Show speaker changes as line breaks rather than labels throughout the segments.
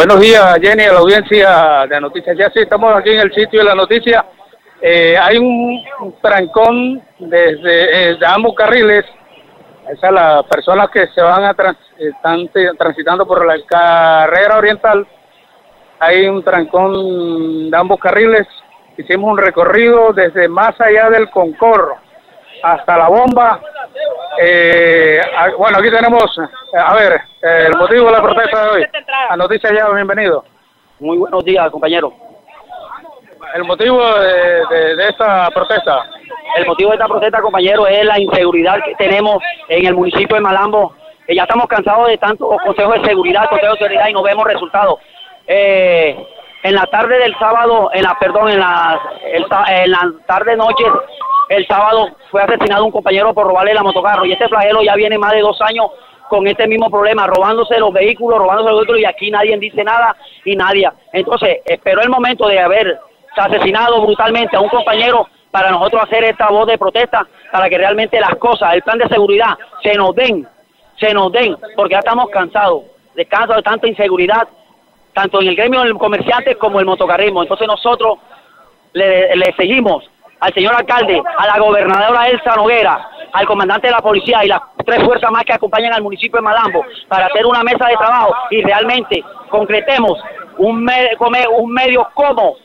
Buenos días, Jenny, a la audiencia de Noticias. Ya sí, estamos aquí en el sitio de la noticia. Eh, hay un trancón desde eh, de ambos carriles. Esas las personas que se van a trans, están transitando por la carrera oriental. Hay un trancón de ambos carriles. Hicimos un recorrido desde más allá del Concorro hasta la bomba. Eh, bueno, aquí tenemos, a ver, el motivo de la protesta de hoy. A Noticias Ya, bienvenido.
Muy buenos días, compañero.
El motivo de, de, esta protesta.
El motivo de esta protesta, compañero, es la inseguridad que tenemos en el municipio de Malambo. Que ya estamos cansados de tantos consejos de seguridad, consejos de seguridad y no vemos resultados. Eh, en la tarde del sábado, en la perdón, en la, en la tarde noche el sábado fue asesinado un compañero por robarle la motocarro y este flagelo ya viene más de dos años con este mismo problema, robándose los vehículos, robándose los vehículos y aquí nadie dice nada y nadie. Entonces, esperó el momento de haber asesinado brutalmente a un compañero para nosotros hacer esta voz de protesta, para que realmente las cosas, el plan de seguridad, se nos den, se nos den, porque ya estamos cansados, descansados de tanta inseguridad, tanto en el gremio del comerciante como el motocarrismo. Entonces nosotros le, le seguimos al señor alcalde, a la gobernadora Elsa Noguera, al comandante de la policía y las tres fuerzas más que acompañan al municipio de Malambo para hacer una mesa de trabajo y realmente concretemos un, un medio como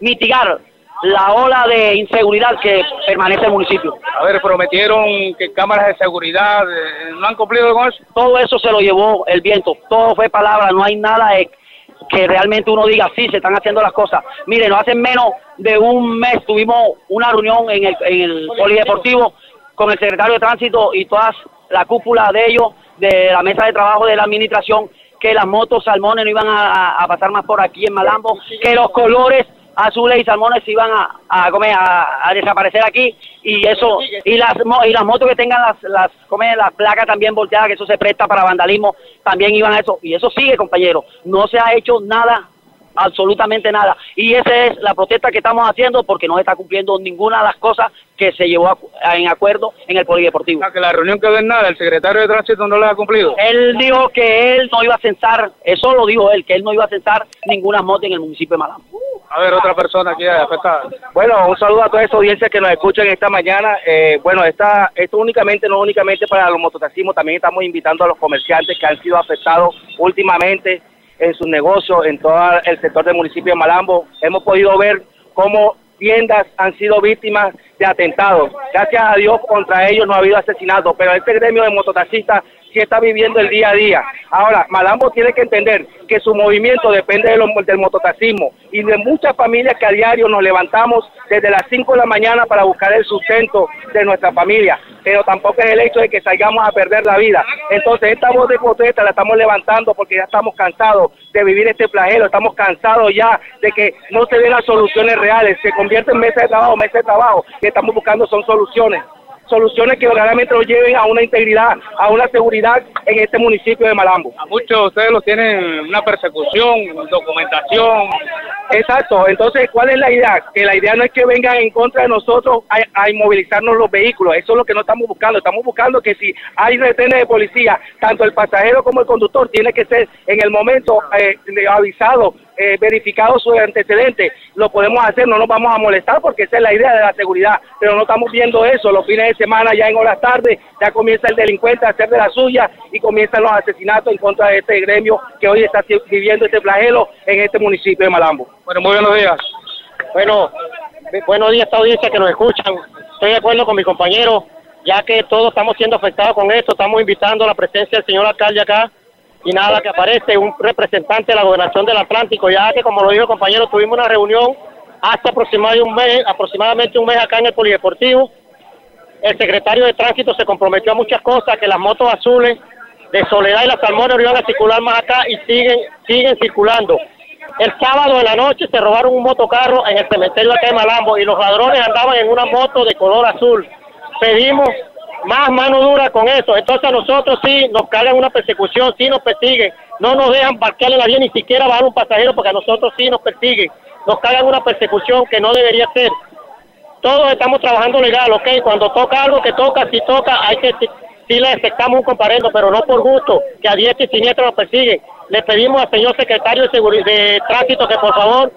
mitigar la ola de inseguridad que permanece en el municipio.
A ver, prometieron que cámaras de seguridad, eh, ¿no han cumplido con eso?
Todo eso se lo llevó el viento, todo fue palabra, no hay nada de que realmente uno diga, sí, se están haciendo las cosas. Miren, no hace menos de un mes tuvimos una reunión en el, en el polideportivo con el secretario de tránsito y toda la cúpula de ellos, de la mesa de trabajo de la administración, que las motos salmones no iban a pasar más por aquí en Malambo, que los colores azules y salmones iban a, a, comer, a, desaparecer aquí y eso y las y las motos que tengan las las comer las placas también volteadas que eso se presta para vandalismo también iban a eso y eso sigue compañero no se ha hecho nada absolutamente nada. Y esa es la protesta que estamos haciendo porque no está cumpliendo ninguna de las cosas que se llevó en acuerdo en el polideportivo.
que la reunión quedó en nada, el secretario de tránsito no la ha cumplido.
Él dijo que él no iba a censar, eso lo dijo él, que él no iba a censar ninguna moto en el municipio de Malambo.
A ver, otra persona aquí afectada.
Bueno, un saludo a toda esa audiencia que nos escuchan esta mañana. Eh, bueno, esta, esto únicamente, no únicamente para los mototaxismos, también estamos invitando a los comerciantes que han sido afectados últimamente en sus negocios, en todo el sector del municipio de Malambo. Hemos podido ver cómo tiendas han sido víctimas de atentados. Gracias a Dios contra ellos no ha habido asesinatos, pero este gremio de mototaxistas sí está viviendo el día a día. Ahora, Malambo tiene que entender que su movimiento depende del mototaxismo y de muchas familias que a diario nos levantamos desde las 5 de la mañana para buscar el sustento de nuestra familia. Pero tampoco es el hecho de que salgamos a perder la vida. Entonces, esta voz de protesta la estamos levantando porque ya estamos cansados de vivir este flagelo, estamos cansados ya de que no se den las soluciones reales, se convierte en mesa de trabajo, mesa de trabajo, que estamos buscando son soluciones soluciones que verdaderamente nos lleven a una integridad, a una seguridad en este municipio de Malambo.
A muchos de ustedes lo tienen una persecución, documentación.
Exacto, entonces, ¿cuál es la idea? Que la idea no es que vengan en contra de nosotros a, inmovilizarnos los vehículos, eso es lo que no estamos buscando, estamos buscando que si hay retenes de policía, tanto el pasajero como el conductor tiene que ser en el momento eh, avisado eh, verificado su antecedente, lo podemos hacer, no nos vamos a molestar porque esa es la idea de la seguridad, pero no estamos viendo eso, los fines de semana ya en horas tarde ya comienza el delincuente a hacer de la suya y comienzan los asesinatos en contra de este gremio que hoy está viviendo este flagelo en este municipio de Malambo.
Bueno, muy buenos días.
Bueno, buenos días a esta audiencia que nos escuchan. Estoy de acuerdo con mi compañero, ya que todos estamos siendo afectados con esto, estamos invitando a la presencia del señor alcalde acá y nada, que aparece un representante de la gobernación del Atlántico, ya que como lo dijo el compañero, tuvimos una reunión hace aproximadamente un mes, aproximadamente un mes acá en el Polideportivo. El secretario de Tránsito se comprometió a muchas cosas, que las motos azules de Soledad y las Salmones no iban a circular más acá y siguen, siguen circulando. El sábado de la noche se robaron un motocarro en el cementerio de Malambo y los ladrones andaban en una moto de color azul. Pedimos más mano dura con eso. Entonces a nosotros sí nos cargan una persecución, sí nos persiguen, no nos dejan parquear en la vía ni siquiera bajar un pasajero porque a nosotros sí nos persiguen, nos cargan una persecución que no debería ser. Todos estamos trabajando legal, ¿ok? Cuando toca algo que toca, si toca, hay que sí le aceptamos un comparendo, pero no por gusto, que a diestra y siniestra nos persiguen. Le pedimos al señor secretario de, de Tránsito que por favor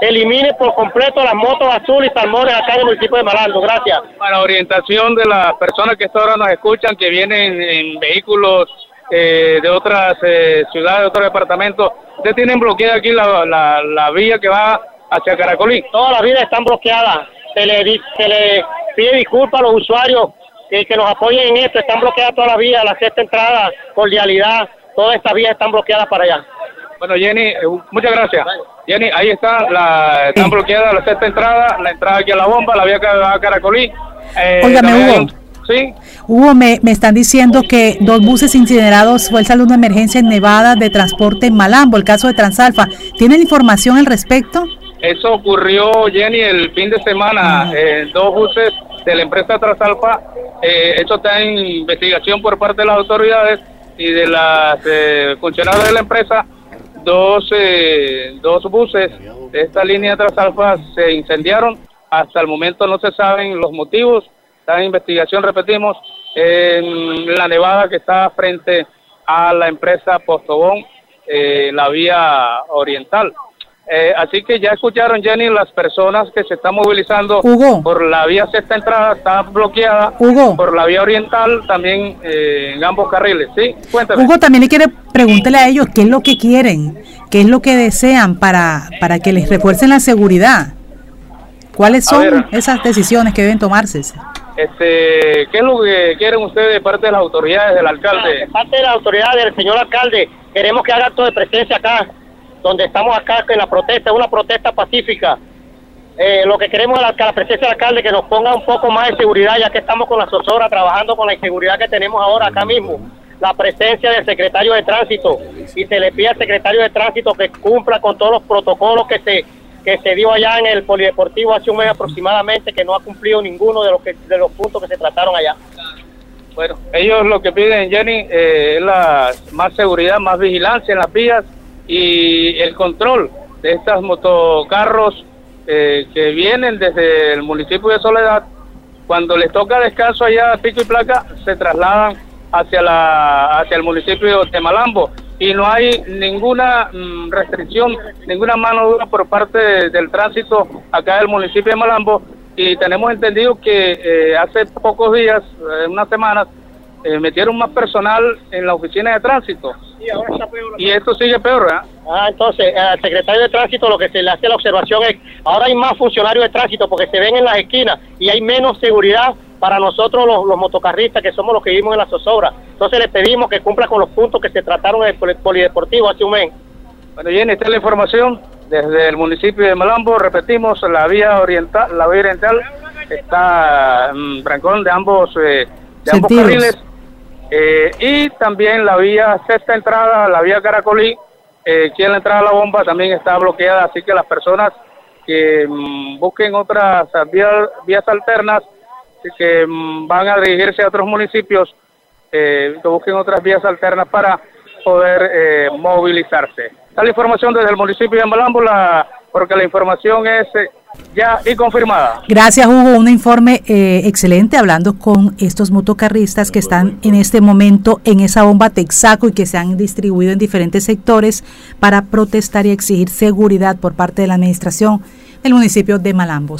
elimine por completo las motos azules y salmones acá en el municipio de Malando. Gracias.
Para orientación de las personas que hasta ahora nos escuchan, que vienen en vehículos eh, de otras eh, ciudades, de otros departamentos, ¿ustedes tienen bloqueada aquí la, la, la vía que va hacia Caracolí?
Todas las vías están bloqueadas. Se le, se le pide disculpas a los usuarios que, que nos apoyen en esto. Están bloqueadas todas las vías, la sexta entrada, cordialidad, todas estas vías están bloqueadas para allá.
Bueno, Jenny, eh, muchas gracias. Jenny, ahí está, la, están bloqueadas la sexta entrada, la entrada aquí a la bomba, la vía a Caracolí.
Eh, Óigame, Hugo.
Sí.
Hugo, me, me están diciendo que dos buses incinerados fue el salud de emergencia en Nevada de transporte en Malambo, el caso de Transalfa. ¿Tienen información al respecto?
Eso ocurrió, Jenny, el fin de semana. Eh, dos buses de la empresa Transalfa. Eh, esto está en investigación por parte de las autoridades y de las eh, funcionarios de la empresa. Dos, eh, dos buses de esta línea Transalfa se incendiaron. Hasta el momento no se saben los motivos. En investigación, repetimos, en la nevada que está frente a la empresa Postobón, eh, la vía oriental. Eh, así que ya escucharon, Jenny, las personas que se están movilizando
Hugo.
por la vía sexta entrada, está bloqueada.
Hugo.
Por la vía oriental, también eh, en ambos carriles. Sí, cuéntame.
Hugo también le quiere preguntarle a ellos qué es lo que quieren, qué es lo que desean para, para que les refuercen la seguridad. ¿Cuáles
A
son
ver.
esas decisiones que deben tomarse?
Este, ¿Qué es lo que quieren ustedes de parte de las autoridades, del
De
alcalde?
parte de la autoridad del señor alcalde, queremos que haga acto de presencia acá, donde estamos acá en la protesta, es una protesta pacífica. Eh, lo que queremos es la, que la presencia del alcalde que nos ponga un poco más de seguridad, ya que estamos con la Sosora trabajando con la inseguridad que tenemos ahora acá mismo. La presencia del secretario de tránsito y se le pide al secretario de tránsito que cumpla con todos los protocolos que se que se dio allá en el polideportivo hace un mes aproximadamente, que no ha cumplido ninguno de los que de los puntos que se trataron allá.
Bueno, ellos lo que piden, Jenny, eh, es la más seguridad, más vigilancia en las vías y el control de estos motocarros eh, que vienen desde el municipio de Soledad. Cuando les toca descanso allá a pico y placa, se trasladan hacia la hacia el municipio de Malambo y no hay ninguna mm, restricción, ninguna mano dura por parte de- del tránsito acá del municipio de Malambo y tenemos entendido que eh, hace pocos días, eh, unas semanas, metieron más personal en la oficina de tránsito y esto sigue peor, ¿verdad?
Ah, entonces, al secretario de tránsito lo que se le hace la observación es, ahora hay más funcionarios de tránsito porque se ven en las esquinas y hay menos seguridad para nosotros los, los motocarristas que somos los que vivimos en la zozobra. Entonces le pedimos que cumpla con los puntos que se trataron en el poli- polideportivo hace un mes.
Bueno, Jenny, esta es la información desde el municipio de Malambo. Repetimos, la vía oriental, la vía oriental está en brancón de ambos, eh, de ambos carriles. Eh, y también la vía sexta entrada, la vía Caracolí, eh, aquí en la entrada a la bomba también está bloqueada. Así que las personas que mm, busquen otras vías, vías alternas, que mm, van a dirigirse a otros municipios, eh, que busquen otras vías alternas para poder eh, movilizarse. La información desde el municipio de Malambo, la- porque la información es eh, ya y confirmada.
Gracias, Hugo. Un informe eh, excelente hablando con estos motocarristas que están en este momento en esa bomba Texaco y que se han distribuido en diferentes sectores para protestar y exigir seguridad por parte de la administración del municipio de Malambo.